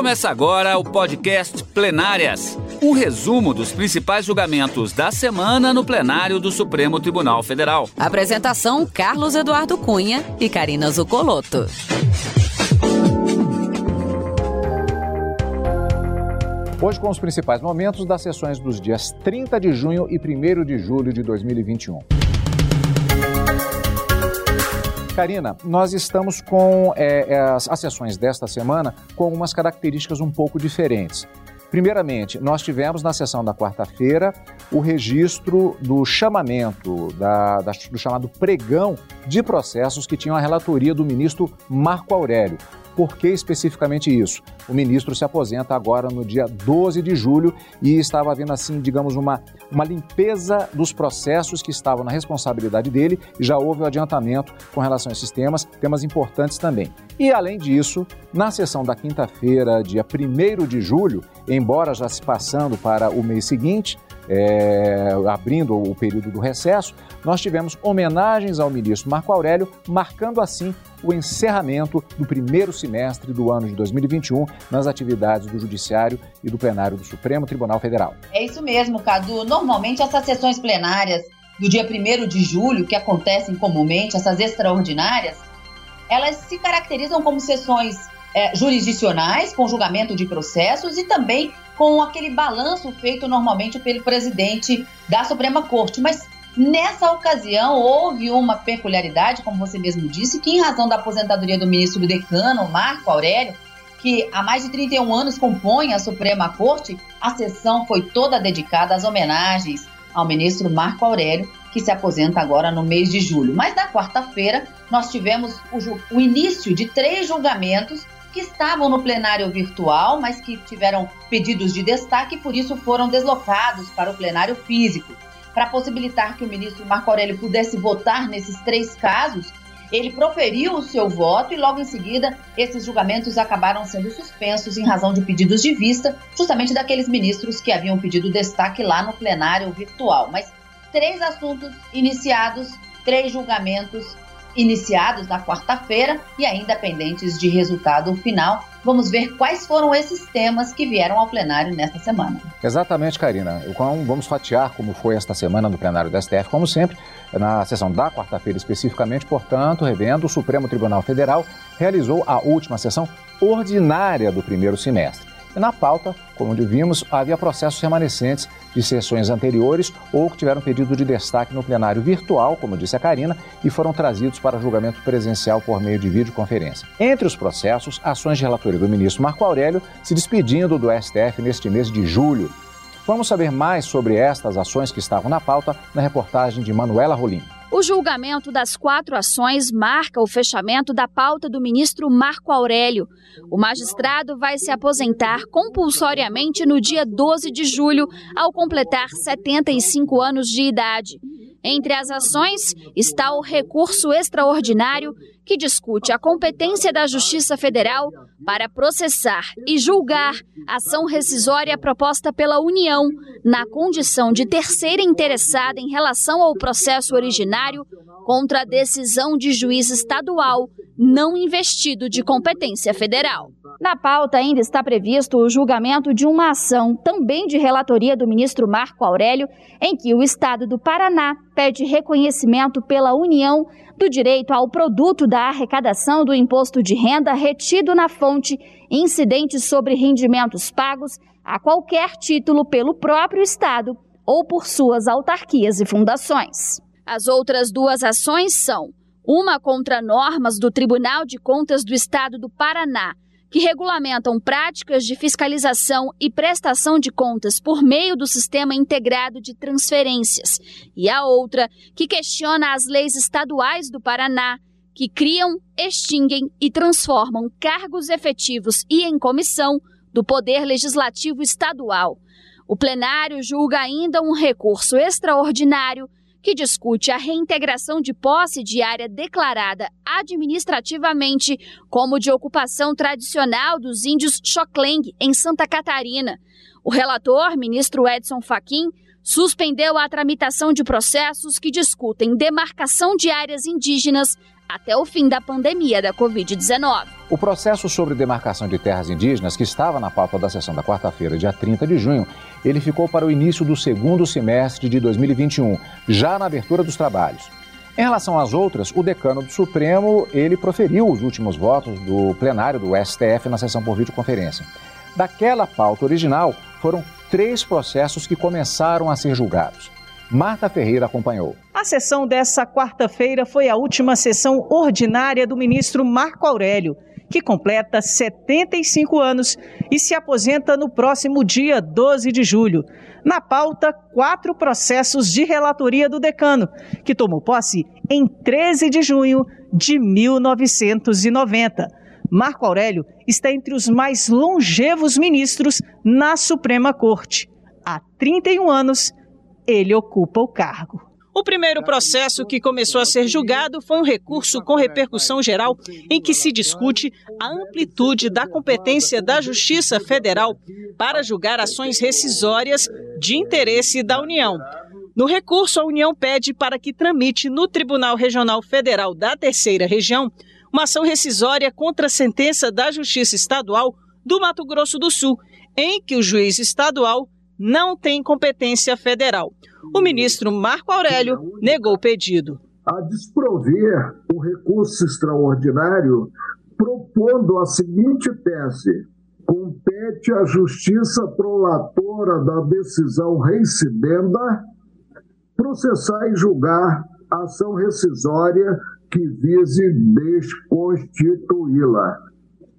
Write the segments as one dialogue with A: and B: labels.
A: Começa agora o podcast Plenárias um resumo dos principais julgamentos da semana no plenário do Supremo Tribunal Federal.
B: Apresentação: Carlos Eduardo Cunha e Karina Zucoloto.
C: Hoje com os principais momentos das sessões dos dias 30 de junho e 1 de julho de 2021. Karina, nós estamos com é, as, as sessões desta semana com algumas características um pouco diferentes. Primeiramente, nós tivemos na sessão da quarta-feira o registro do chamamento, da, da, do chamado pregão de processos que tinham a relatoria do ministro Marco Aurélio. Por que especificamente isso? O ministro se aposenta agora no dia 12 de julho e estava havendo, assim, digamos, uma, uma limpeza dos processos que estavam na responsabilidade dele e já houve o um adiantamento com relação a esses temas, temas importantes também. E, além disso, na sessão da quinta-feira, dia 1 de julho, embora já se passando para o mês seguinte, é, abrindo o período do recesso, nós tivemos homenagens ao ministro Marco Aurélio, marcando assim o encerramento do primeiro semestre do ano de 2021 nas atividades do Judiciário e do Plenário do Supremo Tribunal Federal.
D: É isso mesmo, Cadu. Normalmente essas sessões plenárias do dia 1 de julho, que acontecem comumente, essas extraordinárias, elas se caracterizam como sessões é, jurisdicionais, com julgamento de processos e também com aquele balanço feito normalmente pelo presidente da Suprema Corte. Mas nessa ocasião houve uma peculiaridade, como você mesmo disse, que em razão da aposentadoria do ministro decano, Marco Aurélio, que há mais de 31 anos compõe a Suprema Corte, a sessão foi toda dedicada às homenagens ao ministro Marco Aurélio, que se aposenta agora no mês de julho. Mas na quarta-feira nós tivemos o, o início de três julgamentos que estavam no plenário virtual, mas que tiveram pedidos de destaque e por isso foram deslocados para o plenário físico. Para possibilitar que o ministro Marco Aurélio pudesse votar nesses três casos, ele proferiu o seu voto e logo em seguida esses julgamentos acabaram sendo suspensos em razão de pedidos de vista, justamente daqueles ministros que haviam pedido destaque lá no plenário virtual. Mas três assuntos iniciados, três julgamentos iniciados na quarta-feira e ainda pendentes de resultado final. Vamos ver quais foram esses temas que vieram ao plenário nesta semana.
C: Exatamente, Karina. Vamos fatiar como foi esta semana no plenário da STF, como sempre, na sessão da quarta-feira especificamente, portanto, revendo, o Supremo Tribunal Federal realizou a última sessão ordinária do primeiro semestre. E na pauta, como vimos, havia processos remanescentes de sessões anteriores ou que tiveram pedido de destaque no plenário virtual, como disse a Karina, e foram trazidos para julgamento presencial por meio de videoconferência. Entre os processos, ações de relatoria do ministro Marco Aurélio se despedindo do STF neste mês de julho. Vamos saber mais sobre estas ações que estavam na pauta na reportagem de Manuela Rolim.
E: O julgamento das quatro ações marca o fechamento da pauta do ministro Marco Aurélio. O magistrado vai se aposentar compulsoriamente no dia 12 de julho, ao completar 75 anos de idade. Entre as ações está o recurso extraordinário que discute a competência da Justiça Federal para processar e julgar ação rescisória proposta pela União na condição de terceira interessada em relação ao processo originário contra a decisão de juiz estadual não investido de competência federal. Na pauta ainda está previsto o julgamento de uma ação, também de relatoria do ministro Marco Aurélio, em que o Estado do Paraná pede reconhecimento pela União do direito ao produto da arrecadação do imposto de renda retido na fonte incidentes sobre rendimentos pagos a qualquer título pelo próprio Estado ou por suas autarquias e fundações. As outras duas ações são uma contra normas do Tribunal de Contas do Estado do Paraná, que regulamentam práticas de fiscalização e prestação de contas por meio do Sistema Integrado de Transferências, e a outra, que questiona as leis estaduais do Paraná, que criam, extinguem e transformam cargos efetivos e em comissão do Poder Legislativo Estadual. O plenário julga ainda um recurso extraordinário que discute a reintegração de posse de área declarada administrativamente como de ocupação tradicional dos índios Xokleng, em Santa Catarina. O relator, ministro Edson Fachin, suspendeu a tramitação de processos que discutem demarcação de áreas indígenas até o fim da pandemia da Covid-19.
C: O processo sobre demarcação de terras indígenas, que estava na pauta da sessão da quarta-feira, dia 30 de junho, ele ficou para o início do segundo semestre de 2021, já na abertura dos trabalhos. Em relação às outras, o decano do Supremo, ele proferiu os últimos votos do plenário do STF na sessão por videoconferência. Daquela pauta original, foram três processos que começaram a ser julgados. Marta Ferreira acompanhou.
F: A sessão dessa quarta-feira foi a última sessão ordinária do ministro Marco Aurélio que completa 75 anos e se aposenta no próximo dia 12 de julho. Na pauta, quatro processos de relatoria do decano, que tomou posse em 13 de junho de 1990. Marco Aurélio está entre os mais longevos ministros na Suprema Corte. Há 31 anos, ele ocupa o cargo. O primeiro processo que começou a ser julgado foi um recurso com repercussão geral, em que se discute a amplitude da competência da Justiça Federal para julgar ações rescisórias de interesse da União. No recurso, a União pede para que tramite no Tribunal Regional Federal da Terceira Região uma ação rescisória contra a sentença da Justiça Estadual do Mato Grosso do Sul, em que o juiz estadual não tem competência federal. O ministro Marco Aurélio negou o pedido.
G: A desprover o recurso extraordinário, propondo a seguinte tese: compete à justiça prolatora da decisão reincidenda processar e julgar a ação rescisória que vise desconstituí-la.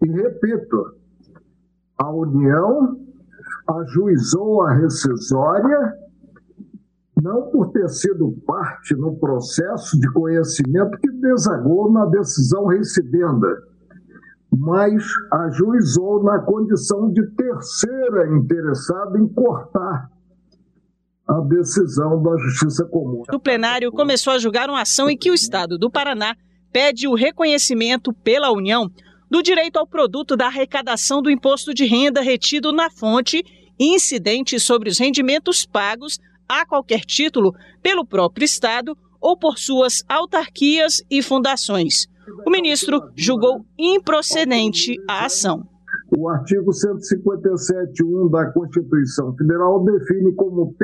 G: E repito, a União ajuizou a rescisória não por ter sido parte no processo de conhecimento que desagou na decisão reincidenda, mas ajuizou na condição de terceira interessada em cortar a decisão da Justiça Comum.
F: O plenário começou a julgar uma ação em que o Estado do Paraná pede o reconhecimento pela União do direito ao produto da arrecadação do imposto de renda retido na fonte incidente sobre os rendimentos pagos a qualquer título pelo próprio Estado ou por suas autarquias e fundações. O ministro julgou improcedente a ação.
G: O artigo 157.1 da Constituição Federal define como,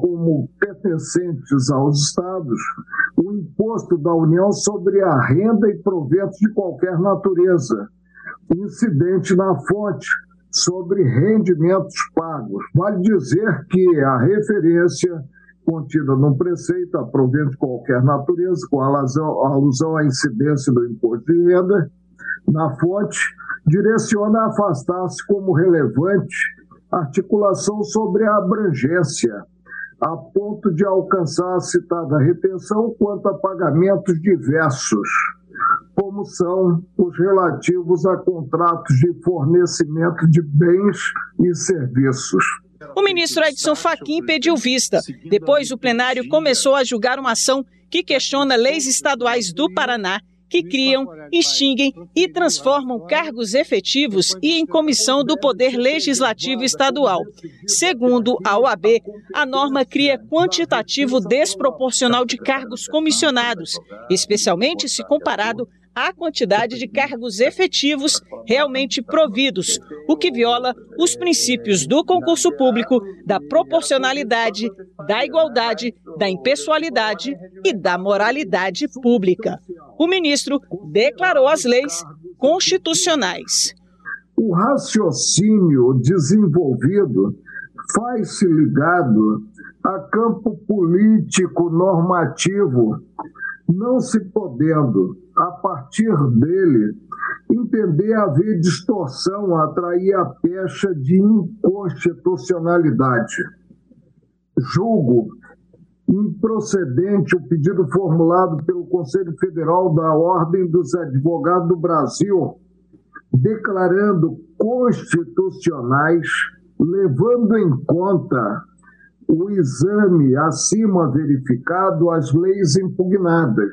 G: como pertencentes aos Estados o imposto da União sobre a renda e proventos de qualquer natureza, incidente na fonte sobre rendimentos pagos. Vale dizer que a referência contida no preceito, a de qualquer natureza, com alusão à incidência do imposto de renda, na fonte, direciona a afastar-se como relevante articulação sobre a abrangência, a ponto de alcançar a citada retenção quanto a pagamentos diversos como são os relativos a contratos de fornecimento de bens e serviços.
F: O ministro Edson Fachin pediu vista. Depois, o plenário começou a julgar uma ação que questiona leis estaduais do Paraná que criam, extinguem e transformam cargos efetivos e em comissão do Poder Legislativo Estadual. Segundo a OAB, a norma cria quantitativo desproporcional de cargos comissionados, especialmente se comparado a quantidade de cargos efetivos realmente providos, o que viola os princípios do concurso público, da proporcionalidade, da igualdade, da impessoalidade e da moralidade pública. O ministro declarou as leis constitucionais.
G: O raciocínio desenvolvido faz-se ligado a campo político normativo, não se podendo a partir dele, entender haver distorção, atrair a pecha de inconstitucionalidade. Julgo improcedente o pedido formulado pelo Conselho Federal da Ordem dos Advogados do Brasil, declarando constitucionais, levando em conta o exame acima verificado às leis impugnadas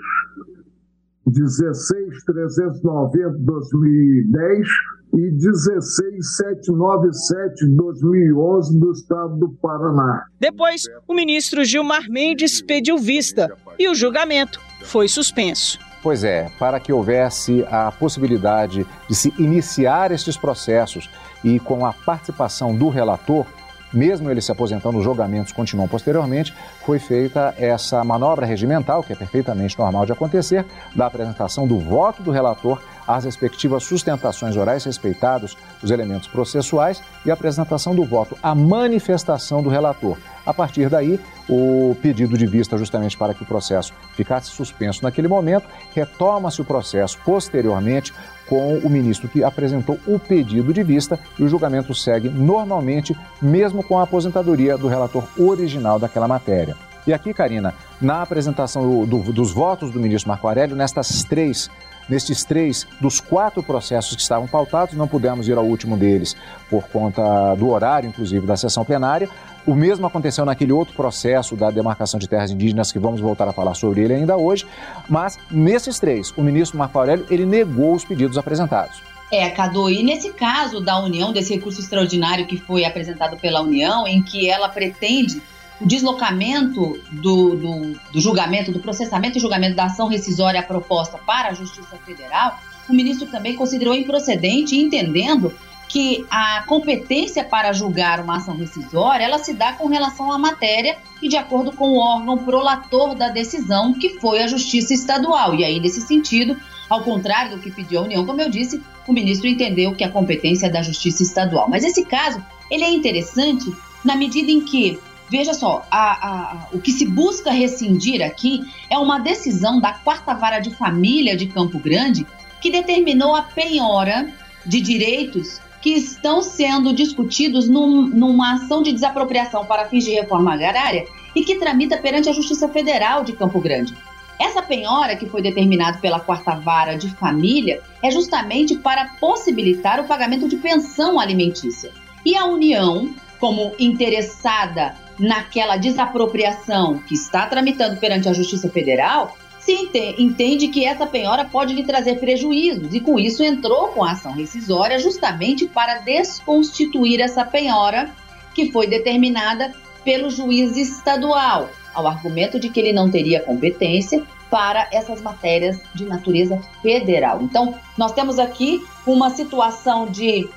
G: 16390 2010 e 16797 2011 do estado do Paraná.
F: Depois, o ministro Gilmar Mendes pediu vista e o julgamento foi suspenso.
C: Pois é, para que houvesse a possibilidade de se iniciar estes processos e com a participação do relator, mesmo ele se aposentando, os julgamentos continuam posteriormente, foi feita essa manobra regimental, que é perfeitamente normal de acontecer, da apresentação do voto do relator às respectivas sustentações orais respeitados os elementos processuais e a apresentação do voto à manifestação do relator. A partir daí, o pedido de vista, justamente para que o processo ficasse suspenso naquele momento, retoma-se o processo posteriormente com o ministro que apresentou o pedido de vista e o julgamento segue normalmente, mesmo com a aposentadoria do relator original daquela matéria. E aqui, Karina, na apresentação do, do, dos votos do ministro Marco Aurélio, nestas três Nestes três dos quatro processos que estavam pautados, não pudemos ir ao último deles por conta do horário, inclusive, da sessão plenária. O mesmo aconteceu naquele outro processo da demarcação de terras indígenas, que vamos voltar a falar sobre ele ainda hoje. Mas, nesses três, o ministro Marco Aurélio ele negou os pedidos apresentados.
D: É, Cadu, e nesse caso da União, desse recurso extraordinário que foi apresentado pela União, em que ela pretende o deslocamento do, do, do, julgamento, do processamento e julgamento da ação rescisória proposta para a Justiça Federal, o ministro também considerou improcedente, entendendo que a competência para julgar uma ação rescisória, ela se dá com relação à matéria e de acordo com o órgão prolator da decisão, que foi a Justiça Estadual. E aí, nesse sentido, ao contrário do que pediu a União, como eu disse, o ministro entendeu que a competência é da Justiça Estadual. Mas esse caso, ele é interessante na medida em que Veja só, a, a, o que se busca rescindir aqui é uma decisão da Quarta Vara de Família de Campo Grande que determinou a penhora de direitos que estão sendo discutidos num, numa ação de desapropriação para fins de reforma agrária e que tramita perante a Justiça Federal de Campo Grande. Essa penhora, que foi determinada pela quarta vara de família, é justamente para possibilitar o pagamento de pensão alimentícia. E a União, como interessada naquela desapropriação que está tramitando perante a Justiça Federal, se entende que essa penhora pode lhe trazer prejuízos e com isso entrou com a ação rescisória justamente para desconstituir essa penhora que foi determinada pelo juiz estadual, ao argumento de que ele não teria competência para essas matérias de natureza federal. Então, nós temos aqui uma situação de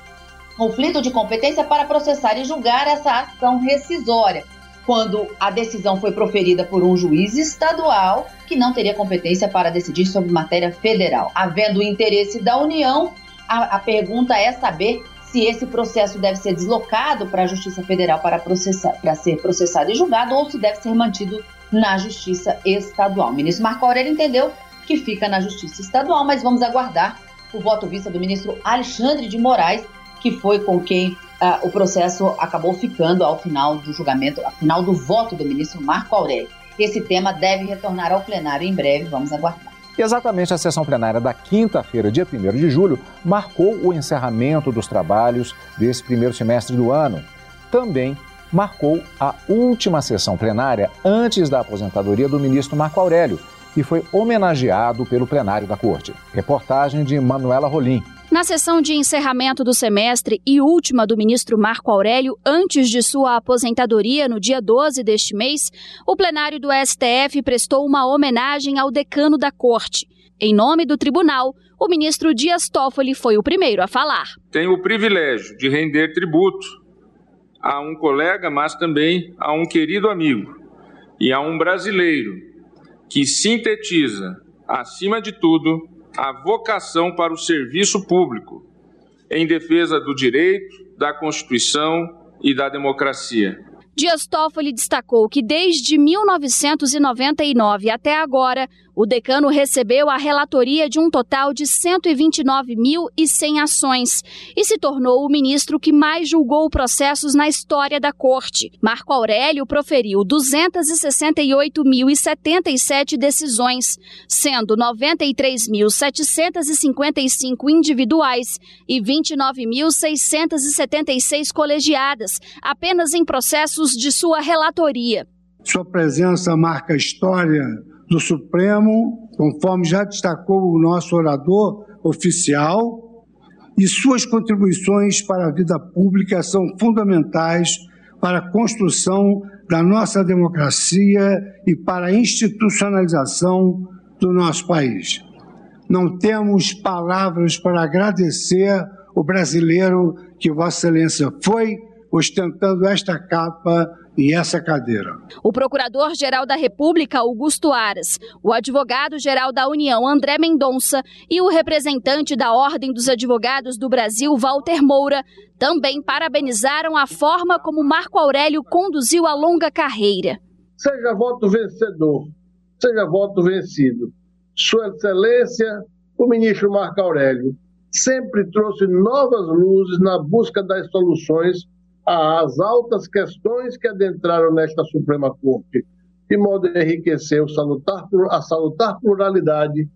D: conflito de competência para processar e julgar essa ação rescisória quando a decisão foi proferida por um juiz estadual que não teria competência para decidir sobre matéria federal. Havendo o interesse da União, a, a pergunta é saber se esse processo deve ser deslocado para a Justiça Federal para, processar, para ser processado e julgado ou se deve ser mantido na Justiça Estadual. O ministro Marco Aurélio entendeu que fica na Justiça Estadual, mas vamos aguardar o voto vista do ministro Alexandre de Moraes, que foi com quem uh, o processo acabou ficando ao final do julgamento, ao final do voto do ministro Marco Aurélio. Esse tema deve retornar ao plenário em breve, vamos aguardar.
C: Exatamente a sessão plenária da quinta-feira, dia 1 de julho, marcou o encerramento dos trabalhos desse primeiro semestre do ano. Também marcou a última sessão plenária antes da aposentadoria do ministro Marco Aurélio, e foi homenageado pelo plenário da Corte. Reportagem de Manuela Rolim.
E: Na sessão de encerramento do semestre e última do ministro Marco Aurélio, antes de sua aposentadoria no dia 12 deste mês, o plenário do STF prestou uma homenagem ao decano da corte. Em nome do tribunal, o ministro Dias Toffoli foi o primeiro a falar.
H: Tenho o privilégio de render tributo a um colega, mas também a um querido amigo e a um brasileiro que sintetiza, acima de tudo, a vocação para o serviço público, em defesa do direito, da Constituição e da democracia.
E: Dias Toffoli destacou que desde 1999 até agora, o decano recebeu a relatoria de um total de 129.100 ações e se tornou o ministro que mais julgou processos na história da corte. Marco Aurélio proferiu 268.077 decisões, sendo 93.755 individuais e 29.676 colegiadas, apenas em processos de sua relatoria.
I: Sua presença marca a história do Supremo, conforme já destacou o nosso orador oficial, e suas contribuições para a vida pública são fundamentais para a construção da nossa democracia e para a institucionalização do nosso país. não temos palavras para agradecer o brasileiro que Vossa Excelência foi ostentando esta capa e essa cadeira.
E: O Procurador-Geral da República, Augusto Aras, o Advogado-Geral da União, André Mendonça, e o representante da Ordem dos Advogados do Brasil, Walter Moura, também parabenizaram a forma como Marco Aurélio conduziu a longa carreira.
G: Seja voto vencedor, seja voto vencido. Sua Excelência, o ministro Marco Aurélio, sempre trouxe novas luzes na busca das soluções às altas questões que adentraram nesta Suprema Corte, de modo a enriquecer salutar, a salutar pluralidade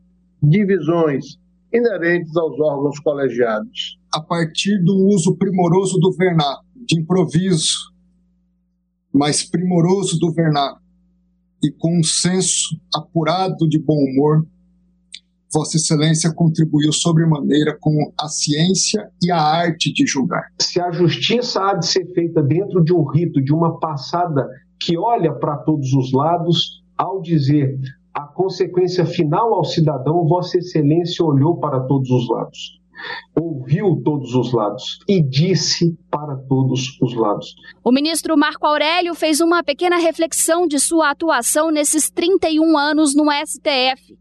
G: de visões inerentes aos órgãos colegiados.
J: A partir do uso primoroso do vernáculo, de improviso, mas primoroso do vernáculo, e com um senso apurado de bom humor, Vossa Excelência contribuiu sobremaneira com a ciência e a arte de julgar.
K: Se a justiça há de ser feita dentro de um rito, de uma passada que olha para todos os lados, ao dizer a consequência final ao cidadão, Vossa Excelência olhou para todos os lados ouviu todos os lados e disse para todos os lados.
E: O ministro Marco Aurélio fez uma pequena reflexão de sua atuação nesses 31 anos no STF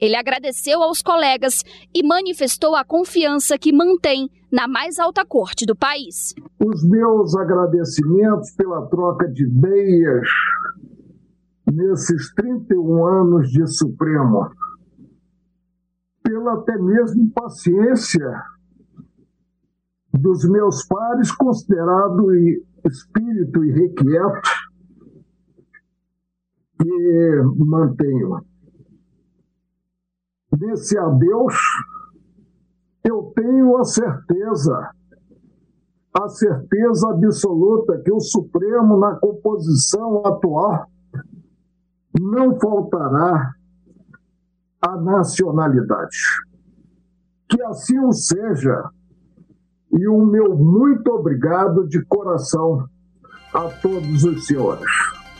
E: ele agradeceu aos colegas e manifestou a confiança que mantém na mais alta corte do país.
G: Os meus agradecimentos pela troca de ideias nesses 31 anos de Supremo, pela até mesmo paciência dos meus pares, considerado espírito irrequieto, que mantenho desse adeus, eu tenho a certeza, a certeza absoluta que o Supremo, na composição atual, não faltará a nacionalidade. Que assim o seja, e o meu muito obrigado de coração a todos os senhores.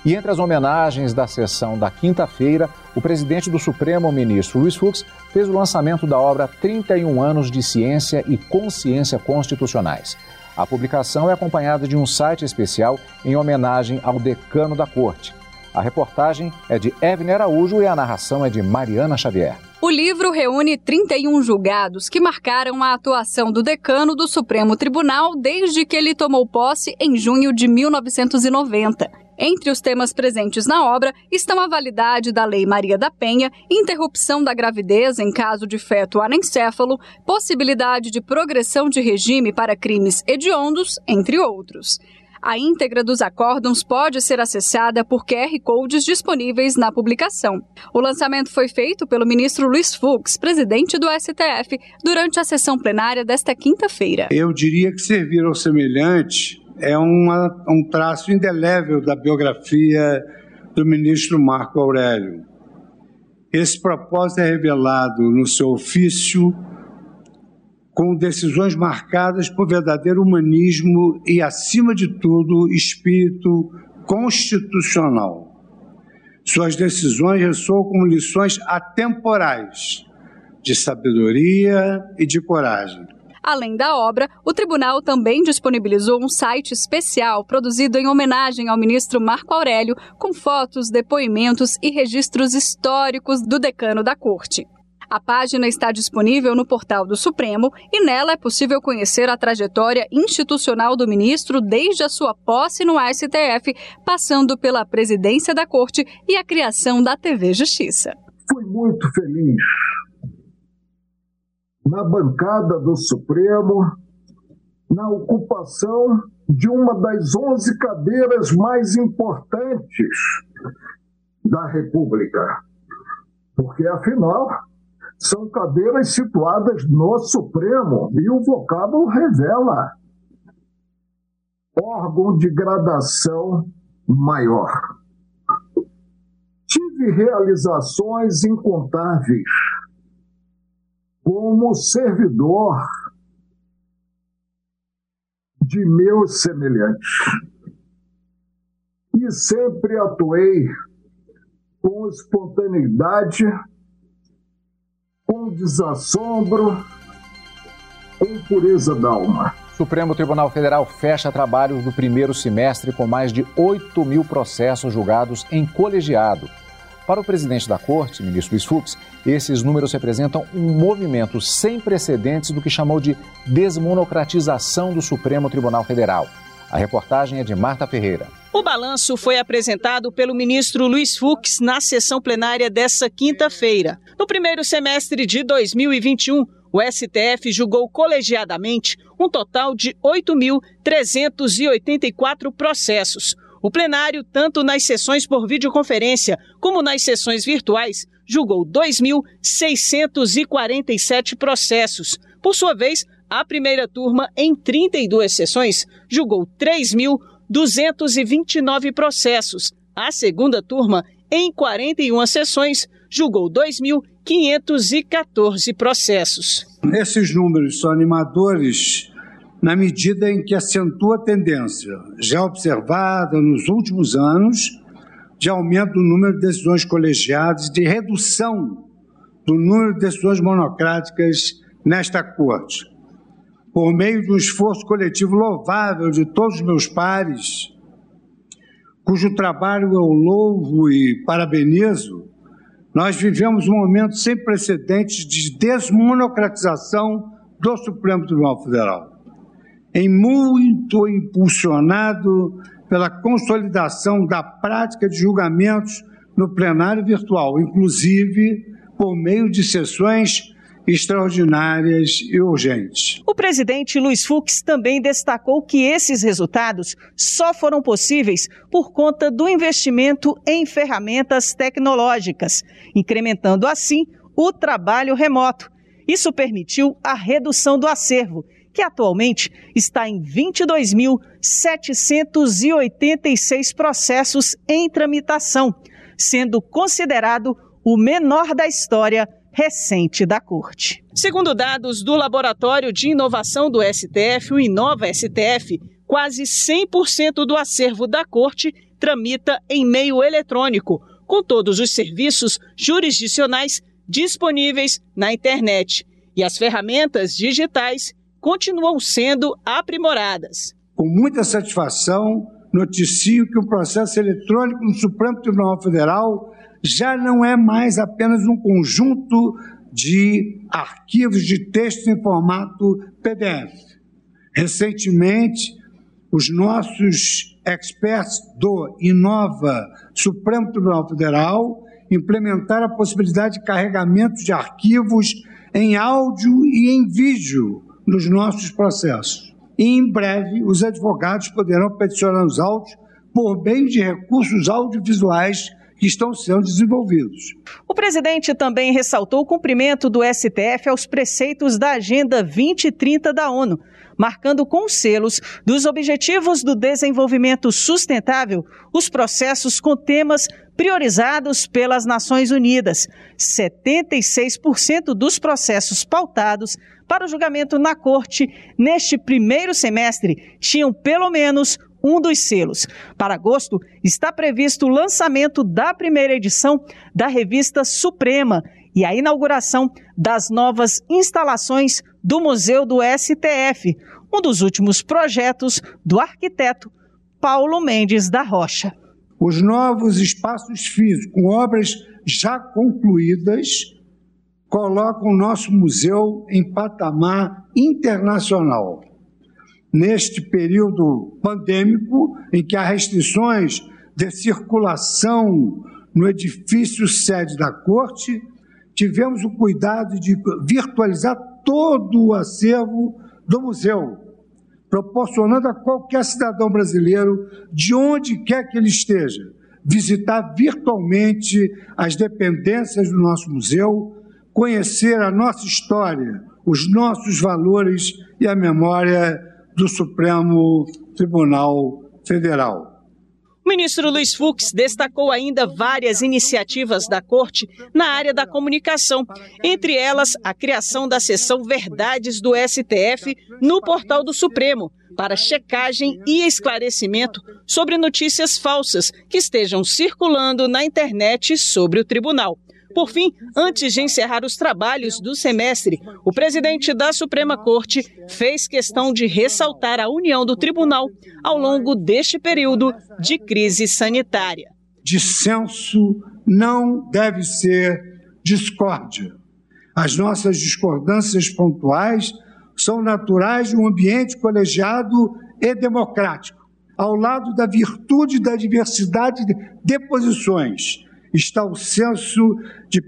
C: E entre as homenagens da sessão da quinta-feira, o presidente do Supremo, ministro Luiz Fux, fez o lançamento da obra 31 anos de ciência e consciência constitucionais. A publicação é acompanhada de um site especial em homenagem ao decano da corte. A reportagem é de Evne Araújo e a narração é de Mariana Xavier.
L: O livro reúne 31 julgados que marcaram a atuação do decano do Supremo Tribunal desde que ele tomou posse em junho de 1990. Entre os temas presentes na obra estão a validade da Lei Maria da Penha, interrupção da gravidez em caso de feto anencéfalo, possibilidade de progressão de regime para crimes hediondos, entre outros. A íntegra dos acórdãos pode ser acessada por QR Codes disponíveis na publicação. O lançamento foi feito pelo ministro Luiz Fux, presidente do STF, durante a sessão plenária desta quinta-feira.
I: Eu diria que servir ao semelhante é uma, um traço indelével da biografia do ministro Marco Aurélio. Esse propósito é revelado no seu ofício com decisões marcadas por verdadeiro humanismo e, acima de tudo, espírito constitucional. Suas decisões ressoam como lições atemporais de sabedoria e de coragem.
L: Além da obra, o tribunal também disponibilizou um site especial produzido em homenagem ao ministro Marco Aurélio, com fotos, depoimentos e registros históricos do decano da corte. A página está disponível no portal do Supremo e nela é possível conhecer a trajetória institucional do ministro desde a sua posse no STF, passando pela presidência da corte e a criação da TV Justiça.
G: Fui muito feliz na bancada do Supremo, na ocupação de uma das 11 cadeiras mais importantes da República. Porque, afinal, são cadeiras situadas no Supremo e o vocábulo revela órgão de gradação maior. Tive realizações incontáveis como servidor de meus semelhantes. E sempre atuei com espontaneidade, com desassombro, com pureza d'alma.
C: Supremo Tribunal Federal fecha trabalhos do primeiro semestre com mais de 8 mil processos julgados em colegiado. Para o presidente da Corte, ministro Luiz Fux, esses números representam um movimento sem precedentes do que chamou de desmonocratização do Supremo Tribunal Federal. A reportagem é de Marta Ferreira.
F: O balanço foi apresentado pelo ministro Luiz Fux na sessão plenária desta quinta-feira. No primeiro semestre de 2021, o STF julgou colegiadamente um total de 8.384 processos. O plenário, tanto nas sessões por videoconferência como nas sessões virtuais, julgou 2.647 processos. Por sua vez, a primeira turma, em 32 sessões, julgou 3.229 processos. A segunda turma, em 41 sessões, julgou 2.514 processos.
I: Esses números são animadores na medida em que acentua a tendência, já observada nos últimos anos, de aumento do número de decisões colegiadas, de redução do número de decisões monocráticas nesta Corte. Por meio de um esforço coletivo louvável de todos os meus pares, cujo trabalho eu louvo e parabenizo, nós vivemos um momento sem precedentes de desmonocratização do Supremo Tribunal Federal, em muito impulsionado pela consolidação da prática de julgamentos no plenário virtual, inclusive por meio de sessões extraordinárias e urgentes.
F: O presidente Luiz Fux também destacou que esses resultados só foram possíveis por conta do investimento em ferramentas tecnológicas, incrementando assim o trabalho remoto. Isso permitiu a redução do acervo, que atualmente está em 22.786 processos em tramitação, sendo considerado o menor da história recente da Corte. Segundo dados do Laboratório de Inovação do STF, o Inova STF, quase 100% do acervo da Corte tramita em meio eletrônico, com todos os serviços jurisdicionais disponíveis na internet. E as ferramentas digitais continuam sendo aprimoradas.
I: Com muita satisfação, noticio que o processo eletrônico no Supremo Tribunal Federal já não é mais apenas um conjunto de arquivos de texto em formato PDF. Recentemente, os nossos experts do Inova Supremo Tribunal Federal implementaram a possibilidade de carregamento de arquivos em áudio e em vídeo nos nossos processos. E em breve, os advogados poderão peticionar os autos por meio de recursos audiovisuais que estão sendo desenvolvidos.
F: O presidente também ressaltou o cumprimento do STF aos preceitos da Agenda 2030 da ONU, marcando com selos dos Objetivos do Desenvolvimento Sustentável os processos com temas priorizados pelas Nações Unidas. 76% dos processos pautados para o julgamento na Corte neste primeiro semestre tinham pelo menos um dos selos. Para agosto, está previsto o lançamento da primeira edição da revista Suprema e a inauguração das novas instalações do Museu do STF, um dos últimos projetos do arquiteto Paulo Mendes da Rocha.
I: Os novos espaços físicos, com obras já concluídas, colocam o nosso museu em patamar internacional neste período pandêmico, em que há restrições de circulação no edifício sede da Corte, tivemos o cuidado de virtualizar todo o acervo do museu, proporcionando a qualquer cidadão brasileiro, de onde quer que ele esteja, visitar virtualmente as dependências do nosso museu, conhecer a nossa história, os nossos valores e a memória do Supremo Tribunal Federal.
F: O ministro Luiz Fux destacou ainda várias iniciativas da Corte na área da comunicação, entre elas a criação da seção Verdades do STF no portal do Supremo, para checagem e esclarecimento sobre notícias falsas que estejam circulando na internet sobre o tribunal. Por fim, antes de encerrar os trabalhos do semestre, o presidente da Suprema Corte fez questão de ressaltar a união do tribunal ao longo deste período de crise sanitária.
I: Dissenso não deve ser discórdia. As nossas discordâncias pontuais são naturais de um ambiente colegiado e democrático. Ao lado da virtude da diversidade de posições está o senso de,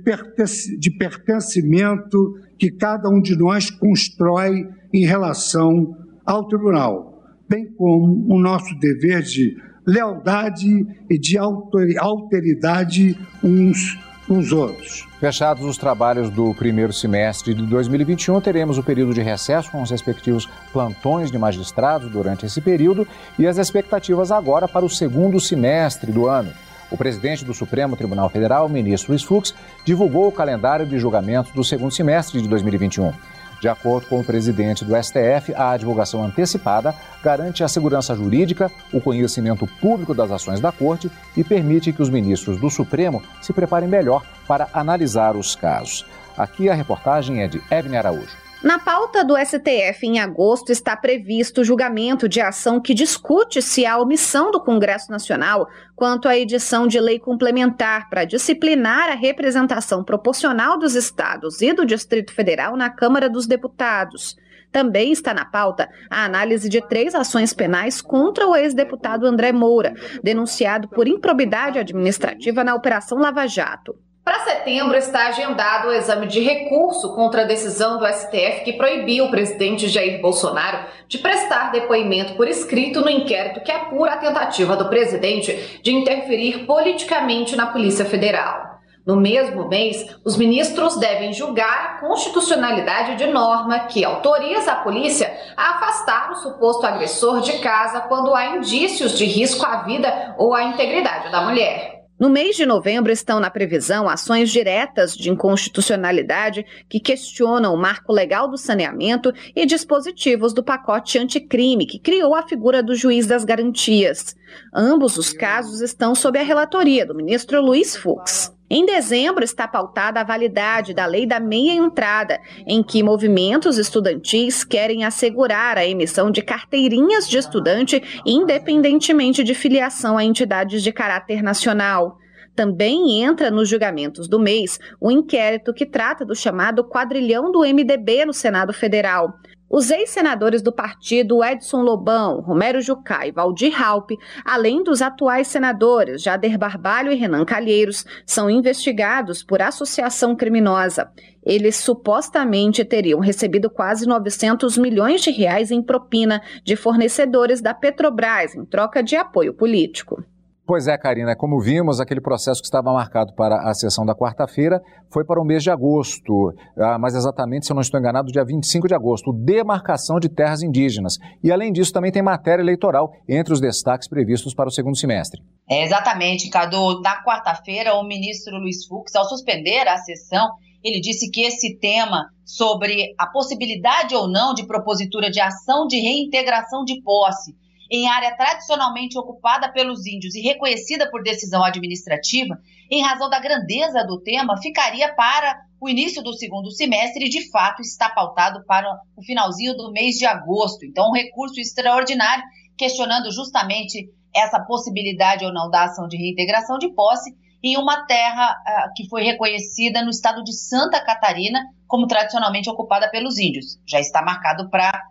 I: pertencimento que cada um de nós constrói em relação ao tribunal, bem como o nosso dever de lealdade e de alteridade uns com os outros.
C: Fechados os trabalhos do primeiro semestre de 2021, teremos o período de recesso com os respectivos plantões de magistrados durante esse período e as expectativas agora para o segundo semestre do ano. O presidente do Supremo Tribunal Federal, ministro Luiz Fux, divulgou o calendário de julgamentos do segundo semestre de 2021. De acordo com o presidente do STF, a divulgação antecipada garante a segurança jurídica, o conhecimento público das ações da Corte e permite que os ministros do Supremo se preparem melhor para analisar os casos. Aqui a reportagem é de Evne Araújo.
M: Na pauta do STF, em agosto, está previsto o julgamento de ação que discute se a omissão do Congresso Nacional quanto à edição de lei complementar para disciplinar a representação proporcional dos estados e do Distrito Federal na Câmara dos Deputados. Também está na pauta a análise de três ações penais contra o ex-deputado André Moura, denunciado por improbidade administrativa na Operação Lava Jato.
N: Para setembro está agendado o exame de recurso contra a decisão do STF que proibiu o presidente Jair Bolsonaro de prestar depoimento por escrito no inquérito que apura a tentativa do presidente de interferir politicamente na Polícia Federal. No mesmo mês, os ministros devem julgar a constitucionalidade de norma que autoriza a polícia a afastar o suposto agressor de casa quando há indícios de risco à vida ou à integridade da mulher.
M: No mês de novembro estão na previsão ações diretas de inconstitucionalidade que questionam o marco legal do saneamento e dispositivos do pacote anticrime que criou a figura do juiz das garantias. Ambos os casos estão sob a relatoria do ministro Luiz Fux. Em dezembro está pautada a validade da lei da meia entrada, em que movimentos estudantis querem assegurar a emissão de carteirinhas de estudante independentemente de filiação a entidades de caráter nacional. Também entra nos julgamentos do mês o inquérito que trata do chamado quadrilhão do MDB no Senado Federal. Os ex-senadores do partido Edson Lobão, Romero Jucá e Valdir Raup, além dos atuais senadores Jader Barbalho e Renan Calheiros, são investigados por associação criminosa. Eles supostamente teriam recebido quase 900 milhões de reais em propina de fornecedores da Petrobras em troca de apoio político.
C: Pois é, Karina, como vimos, aquele processo que estava marcado para a sessão da quarta-feira foi para o mês de agosto, ah, mas exatamente, se eu não estou enganado, dia 25 de agosto, demarcação de terras indígenas. E além disso, também tem matéria eleitoral entre os destaques previstos para o segundo semestre.
D: É, exatamente, Cadu. Na quarta-feira, o ministro Luiz Fux, ao suspender a sessão, ele disse que esse tema sobre a possibilidade ou não de propositura de ação de reintegração de posse em área tradicionalmente ocupada pelos índios e reconhecida por decisão administrativa, em razão da grandeza do tema, ficaria para o início do segundo semestre e, de fato, está pautado para o finalzinho do mês de agosto. Então, um recurso extraordinário questionando justamente essa possibilidade ou não da ação de reintegração de posse em uma terra uh, que foi reconhecida no estado de Santa Catarina como tradicionalmente ocupada pelos índios. Já está marcado para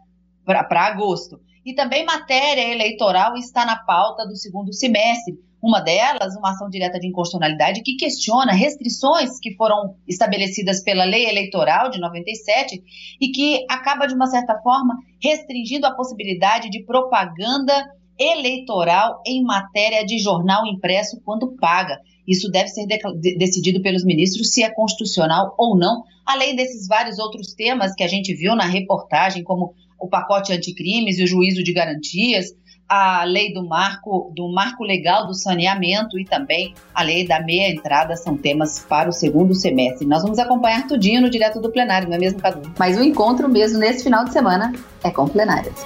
D: agosto. E também matéria eleitoral está na pauta do segundo semestre. Uma delas, uma ação direta de inconstitucionalidade que questiona restrições que foram estabelecidas pela lei eleitoral de 97 e que acaba, de uma certa forma, restringindo a possibilidade de propaganda eleitoral em matéria de jornal impresso quando paga. Isso deve ser de decidido pelos ministros se é constitucional ou não, além desses vários outros temas que a gente viu na reportagem, como o pacote anticrimes e o juízo de garantias, a lei do marco, do marco legal do saneamento e também a lei da meia entrada são temas para o segundo semestre. Nós vamos acompanhar tudinho no direto do plenário, não é mesmo, Cadu? Mas o encontro mesmo nesse final de semana é com plenárias.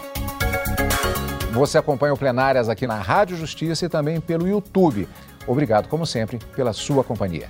C: Você acompanha o Plenárias aqui na Rádio Justiça e também pelo YouTube. Obrigado, como sempre, pela sua companhia.